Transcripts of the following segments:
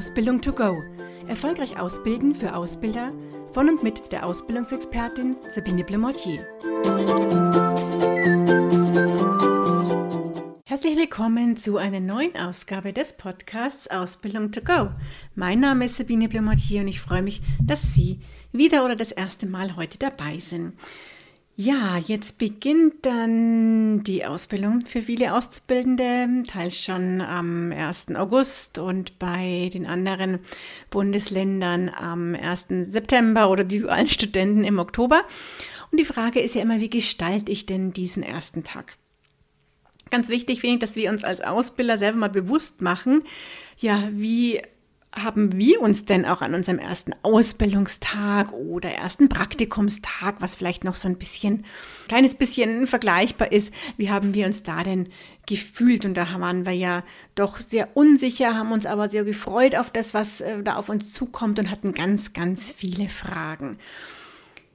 Ausbildung to go. Erfolgreich ausbilden für Ausbilder von und mit der Ausbildungsexpertin Sabine Blemortier. Herzlich willkommen zu einer neuen Ausgabe des Podcasts Ausbildung to go. Mein Name ist Sabine Blemortier und ich freue mich, dass Sie wieder oder das erste Mal heute dabei sind. Ja, jetzt beginnt dann die Ausbildung für viele Auszubildende, teils schon am 1. August und bei den anderen Bundesländern am 1. September oder die dualen Studenten im Oktober. Und die Frage ist ja immer, wie gestalte ich denn diesen ersten Tag? Ganz wichtig finde ich, dass wir uns als Ausbilder selber mal bewusst machen, ja, wie haben wir uns denn auch an unserem ersten Ausbildungstag oder ersten Praktikumstag, was vielleicht noch so ein bisschen, kleines bisschen vergleichbar ist, wie haben wir uns da denn gefühlt? Und da waren wir ja doch sehr unsicher, haben uns aber sehr gefreut auf das, was äh, da auf uns zukommt und hatten ganz, ganz viele Fragen.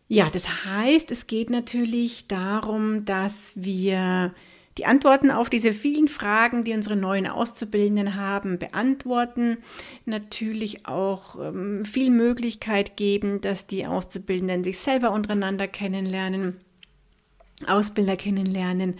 Ja, das heißt, es geht natürlich darum, dass wir die Antworten auf diese vielen Fragen, die unsere neuen Auszubildenden haben, beantworten. Natürlich auch ähm, viel Möglichkeit geben, dass die Auszubildenden sich selber untereinander kennenlernen, Ausbilder kennenlernen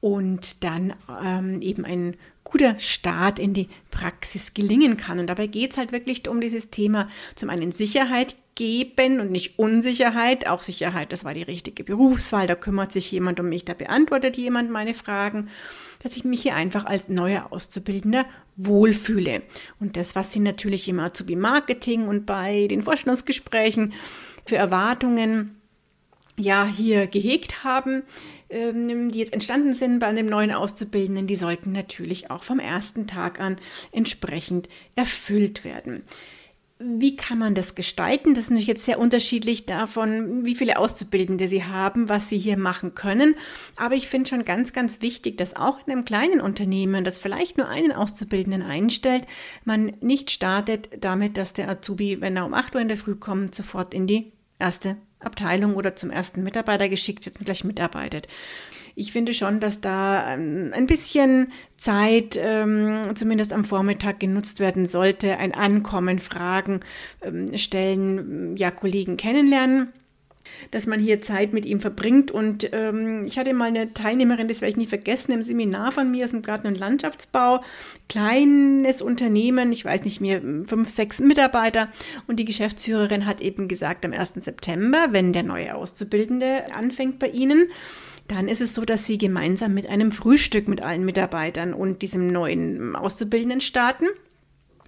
und dann ähm, eben ein guter Start in die Praxis gelingen kann. Und dabei geht es halt wirklich um dieses Thema zum einen Sicherheit geben und nicht Unsicherheit. Auch Sicherheit, das war die richtige Berufswahl, da kümmert sich jemand um mich, da beantwortet jemand meine Fragen, dass ich mich hier einfach als neuer Auszubildender wohlfühle. Und das, was Sie natürlich im Azubi-Marketing und bei den Vorstellungsgesprächen für Erwartungen ja hier gehegt haben, ähm, die jetzt entstanden sind bei einem neuen Auszubildenden, die sollten natürlich auch vom ersten Tag an entsprechend erfüllt werden. Wie kann man das gestalten? Das ist natürlich jetzt sehr unterschiedlich davon, wie viele Auszubildende Sie haben, was Sie hier machen können. Aber ich finde schon ganz, ganz wichtig, dass auch in einem kleinen Unternehmen, das vielleicht nur einen Auszubildenden einstellt, man nicht startet damit, dass der Azubi, wenn er um 8 Uhr in der Früh kommt, sofort in die erste Abteilung oder zum ersten Mitarbeiter geschickt wird und gleich mitarbeitet. Ich finde schon, dass da ähm, ein bisschen Zeit, ähm, zumindest am Vormittag, genutzt werden sollte. Ein Ankommen, Fragen ähm, stellen, ja, Kollegen kennenlernen dass man hier Zeit mit ihm verbringt. Und ähm, ich hatte mal eine Teilnehmerin, das werde ich nie vergessen, im Seminar von mir aus dem Garten- und Landschaftsbau. Kleines Unternehmen, ich weiß nicht mehr, fünf, sechs Mitarbeiter. Und die Geschäftsführerin hat eben gesagt, am 1. September, wenn der neue Auszubildende anfängt bei Ihnen, dann ist es so, dass sie gemeinsam mit einem Frühstück mit allen Mitarbeitern und diesem neuen Auszubildenden starten.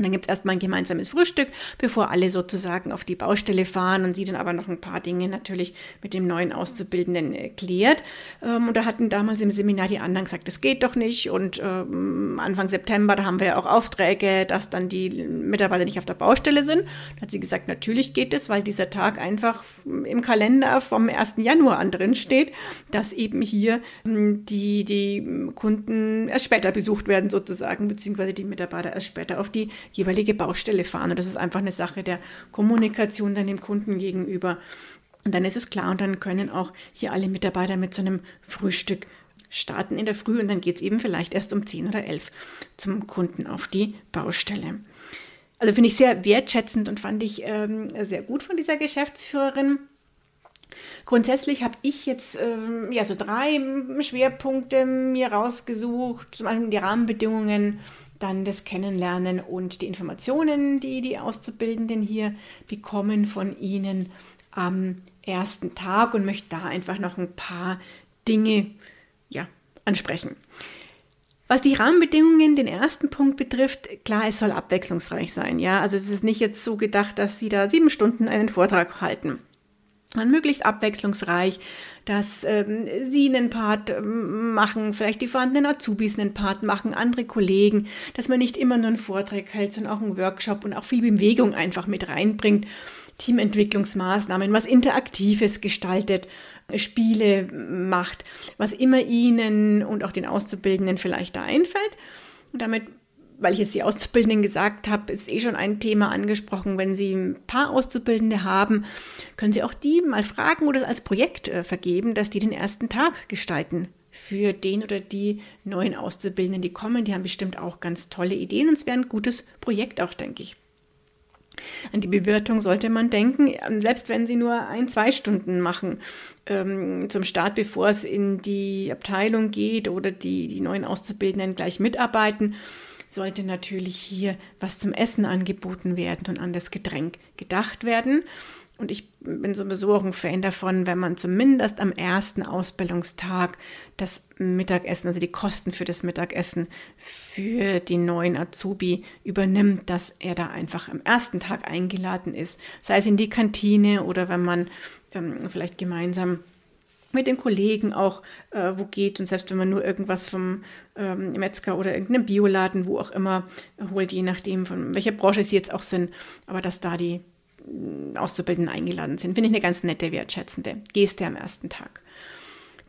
Und dann gibt es erstmal ein gemeinsames Frühstück, bevor alle sozusagen auf die Baustelle fahren und sie dann aber noch ein paar Dinge natürlich mit dem neuen Auszubildenden erklärt. Ähm, und da hatten damals im Seminar die anderen gesagt, das geht doch nicht. Und ähm, Anfang September, da haben wir ja auch Aufträge, dass dann die Mitarbeiter nicht auf der Baustelle sind. Da hat sie gesagt, natürlich geht es, weil dieser Tag einfach im Kalender vom 1. Januar an drin steht, dass eben hier ähm, die, die Kunden erst später besucht werden sozusagen, beziehungsweise die Mitarbeiter erst später auf die jeweilige Baustelle fahren. Und das ist einfach eine Sache der Kommunikation dann dem Kunden gegenüber. Und dann ist es klar und dann können auch hier alle Mitarbeiter mit so einem Frühstück starten in der Früh und dann geht es eben vielleicht erst um 10 oder 11 zum Kunden auf die Baustelle. Also finde ich sehr wertschätzend und fand ich ähm, sehr gut von dieser Geschäftsführerin. Grundsätzlich habe ich jetzt ähm, ja so drei Schwerpunkte mir rausgesucht. Zum einen die Rahmenbedingungen dann das Kennenlernen und die Informationen, die die Auszubildenden hier bekommen von Ihnen am ersten Tag und möchte da einfach noch ein paar Dinge ja, ansprechen. Was die Rahmenbedingungen, den ersten Punkt betrifft, klar, es soll abwechslungsreich sein. Ja, also es ist nicht jetzt so gedacht, dass Sie da sieben Stunden einen Vortrag halten möglichst abwechslungsreich, dass ähm, sie einen Part ähm, machen, vielleicht die vorhandenen Azubis einen Part machen, andere Kollegen, dass man nicht immer nur einen Vortrag hält, sondern auch einen Workshop und auch viel Bewegung einfach mit reinbringt, Teamentwicklungsmaßnahmen, was Interaktives gestaltet, Spiele macht, was immer ihnen und auch den Auszubildenden vielleicht da einfällt. Und damit weil ich jetzt die Auszubildenden gesagt habe, ist eh schon ein Thema angesprochen. Wenn Sie ein paar Auszubildende haben, können Sie auch die mal fragen oder als Projekt äh, vergeben, dass die den ersten Tag gestalten für den oder die neuen Auszubildenden, die kommen. Die haben bestimmt auch ganz tolle Ideen und es wäre ein gutes Projekt auch, denke ich. An die Bewirtung sollte man denken, selbst wenn sie nur ein, zwei Stunden machen ähm, zum Start, bevor es in die Abteilung geht oder die, die neuen Auszubildenden gleich mitarbeiten, sollte natürlich hier was zum Essen angeboten werden und an das Getränk gedacht werden. Und ich bin sowieso auch ein Fan davon, wenn man zumindest am ersten Ausbildungstag das Mittagessen, also die Kosten für das Mittagessen für die neuen Azubi übernimmt, dass er da einfach am ersten Tag eingeladen ist, sei es in die Kantine oder wenn man ähm, vielleicht gemeinsam mit den Kollegen auch äh, wo geht und selbst wenn man nur irgendwas vom ähm, Metzger oder irgendeinem Bioladen, wo auch immer, holt, je nachdem, von welcher Branche sie jetzt auch sind, aber dass da die Auszubildenden eingeladen sind. Finde ich eine ganz nette, wertschätzende Geste am ersten Tag.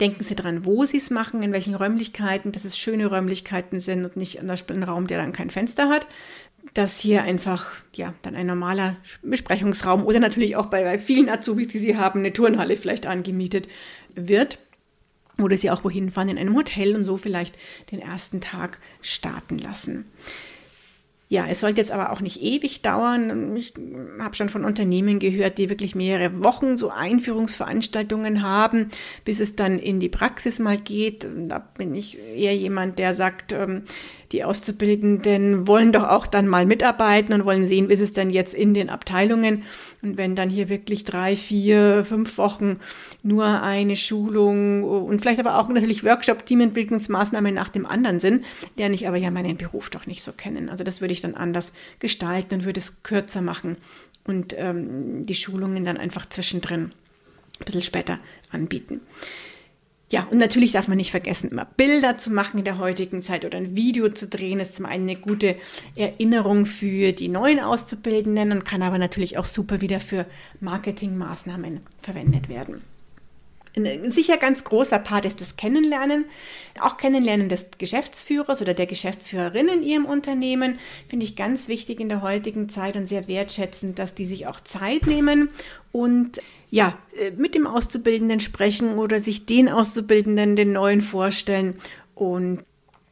Denken Sie dran, wo Sie es machen, in welchen Räumlichkeiten, dass es schöne Räumlichkeiten sind und nicht ein Raum, der dann kein Fenster hat. Dass hier einfach, ja, dann ein normaler Besprechungsraum oder natürlich auch bei, bei vielen Azubis, die Sie haben, eine Turnhalle vielleicht angemietet wird. Oder Sie auch wohin fahren in einem Hotel und so vielleicht den ersten Tag starten lassen. Ja, es sollte jetzt aber auch nicht ewig dauern. Ich habe schon von Unternehmen gehört, die wirklich mehrere Wochen so Einführungsveranstaltungen haben, bis es dann in die Praxis mal geht. Da bin ich eher jemand, der sagt, ähm, die Auszubildenden wollen doch auch dann mal mitarbeiten und wollen sehen, wie es denn jetzt in den Abteilungen. Und wenn dann hier wirklich drei, vier, fünf Wochen nur eine Schulung und vielleicht aber auch natürlich Workshop, Teamentwicklungsmaßnahmen nach dem anderen sind, lerne ich aber ja meinen Beruf doch nicht so kennen. Also das würde ich dann anders gestalten und würde es kürzer machen und ähm, die Schulungen dann einfach zwischendrin ein bisschen später anbieten. Ja, und natürlich darf man nicht vergessen, immer Bilder zu machen in der heutigen Zeit oder ein Video zu drehen. Ist zum einen eine gute Erinnerung für die neuen Auszubildenden und kann aber natürlich auch super wieder für Marketingmaßnahmen verwendet werden. Ein sicher ganz großer Part ist das Kennenlernen. Auch Kennenlernen des Geschäftsführers oder der Geschäftsführerin in ihrem Unternehmen finde ich ganz wichtig in der heutigen Zeit und sehr wertschätzend, dass die sich auch Zeit nehmen und ja, äh, mit dem Auszubildenden sprechen oder sich den Auszubildenden, den neuen vorstellen und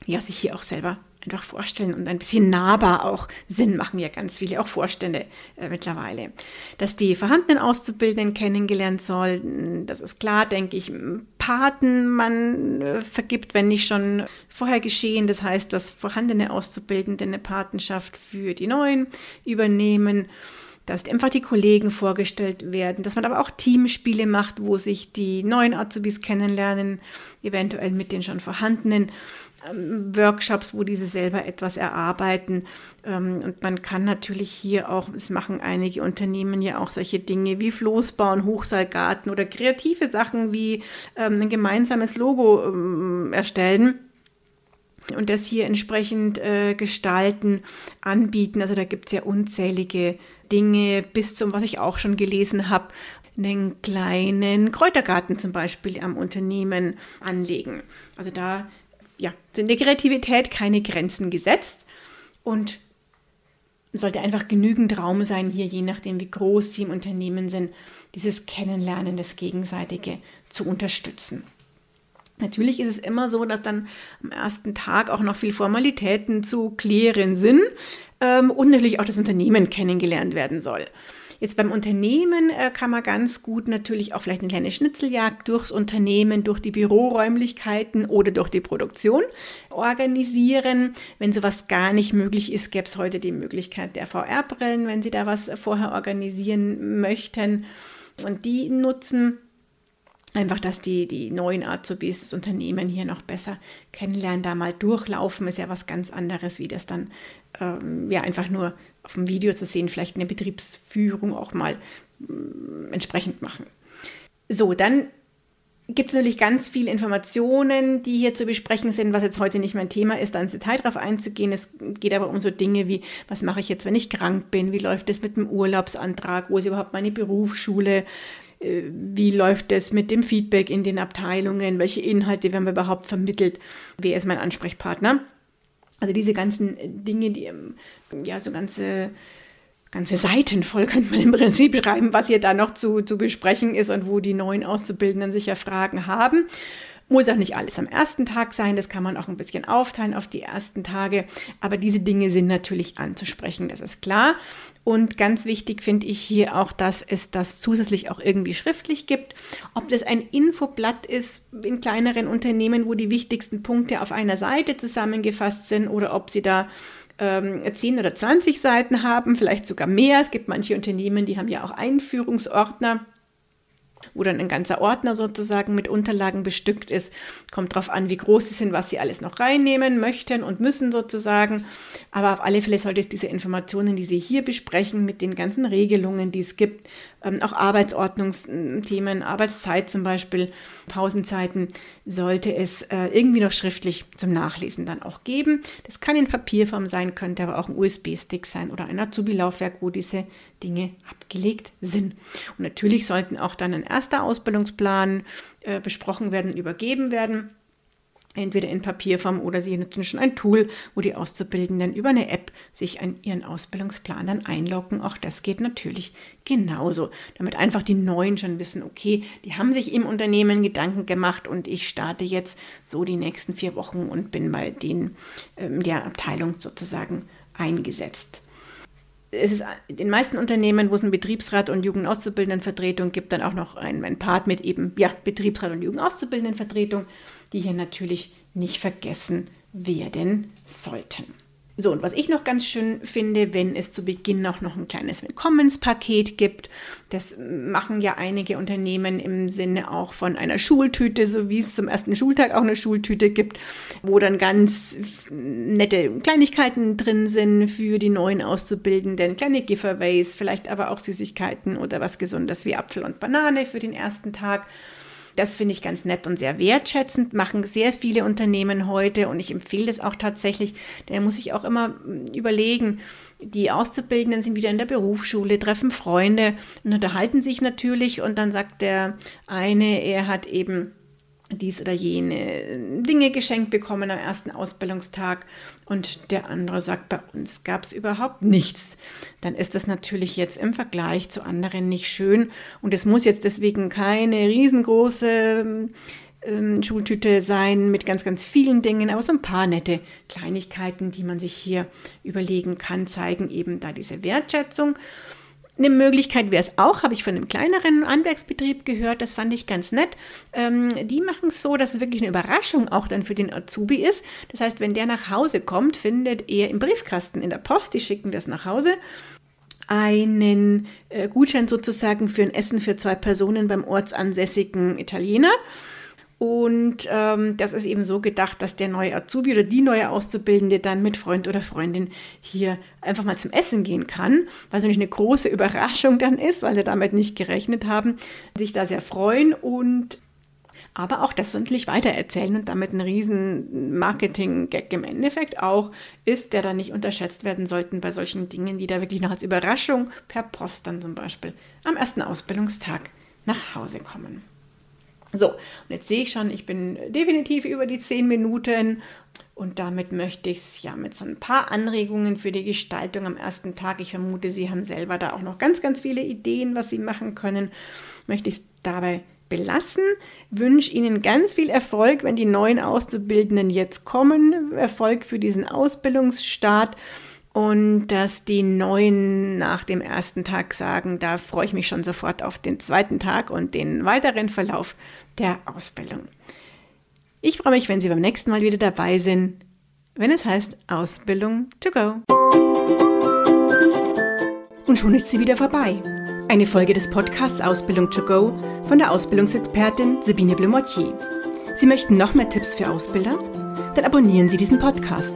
ja, sich hier auch selber einfach vorstellen und ein bisschen nahbar auch Sinn machen ja ganz viele, auch Vorstände äh, mittlerweile. Dass die vorhandenen Auszubildenden kennengelernt sollen, das ist klar, denke ich. Paten man äh, vergibt, wenn nicht schon vorher geschehen. Das heißt, dass vorhandene Auszubildende eine Patenschaft für die neuen übernehmen dass einfach die Kollegen vorgestellt werden, dass man aber auch Teamspiele macht, wo sich die neuen Azubis kennenlernen, eventuell mit den schon vorhandenen ähm, Workshops, wo diese selber etwas erarbeiten. Ähm, und man kann natürlich hier auch, es machen einige Unternehmen ja auch solche Dinge wie Floßbauen, Hochseilgarten oder kreative Sachen wie ähm, ein gemeinsames Logo erstellen und das hier entsprechend äh, gestalten, anbieten. Also da gibt es ja unzählige Dinge bis zum, was ich auch schon gelesen habe, einen kleinen Kräutergarten zum Beispiel am Unternehmen anlegen. Also da ja, sind der Kreativität keine Grenzen gesetzt und sollte einfach genügend Raum sein, hier je nachdem, wie groß Sie im Unternehmen sind, dieses Kennenlernen, das Gegenseitige zu unterstützen. Natürlich ist es immer so, dass dann am ersten Tag auch noch viel Formalitäten zu klären sind ähm, und natürlich auch das Unternehmen kennengelernt werden soll. Jetzt beim Unternehmen äh, kann man ganz gut natürlich auch vielleicht eine kleine Schnitzeljagd durchs Unternehmen, durch die Büroräumlichkeiten oder durch die Produktion organisieren. Wenn sowas gar nicht möglich ist, gäbe es heute die Möglichkeit der VR-Brillen, wenn Sie da was vorher organisieren möchten und die nutzen einfach, dass die, die neuen Azubis das Unternehmen hier noch besser kennenlernen, da mal durchlaufen, ist ja was ganz anderes, wie das dann ähm, ja einfach nur auf dem Video zu sehen, vielleicht eine Betriebsführung auch mal äh, entsprechend machen. So, dann gibt es natürlich ganz viele Informationen, die hier zu besprechen sind, was jetzt heute nicht mein Thema ist, da ins Detail drauf einzugehen. Es geht aber um so Dinge wie, was mache ich jetzt, wenn ich krank bin? Wie läuft es mit dem Urlaubsantrag? Wo ist überhaupt meine Berufsschule? Äh, wie läuft es mit dem Feedback in den Abteilungen? Welche Inhalte werden wir überhaupt vermittelt? Wer ist mein Ansprechpartner? Also diese ganzen Dinge, die ähm, ja so ganze ganze Seiten voll könnte man im Prinzip schreiben, was hier da noch zu, zu besprechen ist und wo die neuen Auszubildenden sicher Fragen haben. Muss auch nicht alles am ersten Tag sein, das kann man auch ein bisschen aufteilen auf die ersten Tage. Aber diese Dinge sind natürlich anzusprechen, das ist klar. Und ganz wichtig finde ich hier auch, dass es das zusätzlich auch irgendwie schriftlich gibt. Ob das ein Infoblatt ist in kleineren Unternehmen, wo die wichtigsten Punkte auf einer Seite zusammengefasst sind oder ob sie da ähm, 10 oder 20 Seiten haben, vielleicht sogar mehr. Es gibt manche Unternehmen, die haben ja auch Einführungsordner wo dann ein ganzer Ordner sozusagen mit Unterlagen bestückt ist. Kommt darauf an, wie groß sie sind, was sie alles noch reinnehmen möchten und müssen sozusagen. Aber auf alle Fälle sollte es diese Informationen, die Sie hier besprechen, mit den ganzen Regelungen, die es gibt, ähm, auch Arbeitsordnungsthemen, Arbeitszeit zum Beispiel, Pausenzeiten, sollte es äh, irgendwie noch schriftlich zum Nachlesen dann auch geben. Das kann in Papierform sein, könnte aber auch ein USB-Stick sein oder ein Azubi-Laufwerk, wo diese Dinge abgelegt sind. Und natürlich sollten auch dann ein erster Ausbildungsplan äh, besprochen werden, übergeben werden entweder in Papierform oder sie nutzen schon ein Tool, wo die Auszubildenden über eine App sich an ihren Ausbildungsplan dann einloggen. Auch das geht natürlich genauso, damit einfach die Neuen schon wissen, okay, die haben sich im Unternehmen Gedanken gemacht und ich starte jetzt so die nächsten vier Wochen und bin bei den, ähm, der Abteilung sozusagen eingesetzt es ist in den meisten Unternehmen, wo es einen Betriebsrat und Jugendauszubildendenvertretung gibt, dann auch noch ein, ein Part mit eben ja, Betriebsrat und Jugendauszubildendenvertretung die hier natürlich nicht vergessen werden sollten. So, und was ich noch ganz schön finde, wenn es zu Beginn auch noch ein kleines Willkommenspaket gibt. Das machen ja einige Unternehmen im Sinne auch von einer Schultüte, so wie es zum ersten Schultag auch eine Schultüte gibt, wo dann ganz nette Kleinigkeiten drin sind für die neuen Auszubildenden, kleine Giveaways, vielleicht aber auch Süßigkeiten oder was Gesundes wie Apfel und Banane für den ersten Tag. Das finde ich ganz nett und sehr wertschätzend, machen sehr viele Unternehmen heute und ich empfehle es auch tatsächlich, da muss ich auch immer hm, überlegen, die Auszubildenden sind wieder in der Berufsschule, treffen Freunde und unterhalten sich natürlich und dann sagt der eine, er hat eben dies oder jene Dinge geschenkt bekommen am ersten Ausbildungstag und der andere sagt, bei uns gab es überhaupt nichts, dann ist das natürlich jetzt im Vergleich zu anderen nicht schön und es muss jetzt deswegen keine riesengroße ähm, Schultüte sein mit ganz, ganz vielen Dingen, aber so ein paar nette Kleinigkeiten, die man sich hier überlegen kann, zeigen eben da diese Wertschätzung. Eine Möglichkeit wäre es auch, habe ich von einem kleineren Handwerksbetrieb gehört, das fand ich ganz nett. Ähm, die machen es so, dass es wirklich eine Überraschung auch dann für den Azubi ist. Das heißt, wenn der nach Hause kommt, findet er im Briefkasten in der Post, die schicken das nach Hause, einen äh, Gutschein sozusagen für ein Essen für zwei Personen beim ortsansässigen Italiener. Und ähm, das ist eben so gedacht, dass der neue Azubi oder die neue Auszubildende dann mit Freund oder Freundin hier einfach mal zum Essen gehen kann, was natürlich eine große Überraschung dann ist, weil sie damit nicht gerechnet haben, sich da sehr freuen und aber auch das natürlich weitererzählen und damit ein riesen Marketing-Gag im Endeffekt auch ist, der dann nicht unterschätzt werden sollten bei solchen Dingen, die da wirklich noch als Überraschung per Post dann zum Beispiel am ersten Ausbildungstag nach Hause kommen. So, und jetzt sehe ich schon, ich bin definitiv über die zehn Minuten und damit möchte ich es ja mit so ein paar Anregungen für die Gestaltung am ersten Tag. Ich vermute, Sie haben selber da auch noch ganz, ganz viele Ideen, was Sie machen können. Möchte ich es dabei belassen. Wünsche Ihnen ganz viel Erfolg, wenn die neuen Auszubildenden jetzt kommen. Erfolg für diesen Ausbildungsstart und dass die Neuen nach dem ersten Tag sagen, da freue ich mich schon sofort auf den zweiten Tag und den weiteren Verlauf der Ausbildung. Ich freue mich, wenn Sie beim nächsten Mal wieder dabei sind, wenn es heißt Ausbildung to go. Und schon ist sie wieder vorbei. Eine Folge des Podcasts Ausbildung to go von der Ausbildungsexpertin Sabine Blumortier. Sie möchten noch mehr Tipps für Ausbilder? Dann abonnieren Sie diesen Podcast.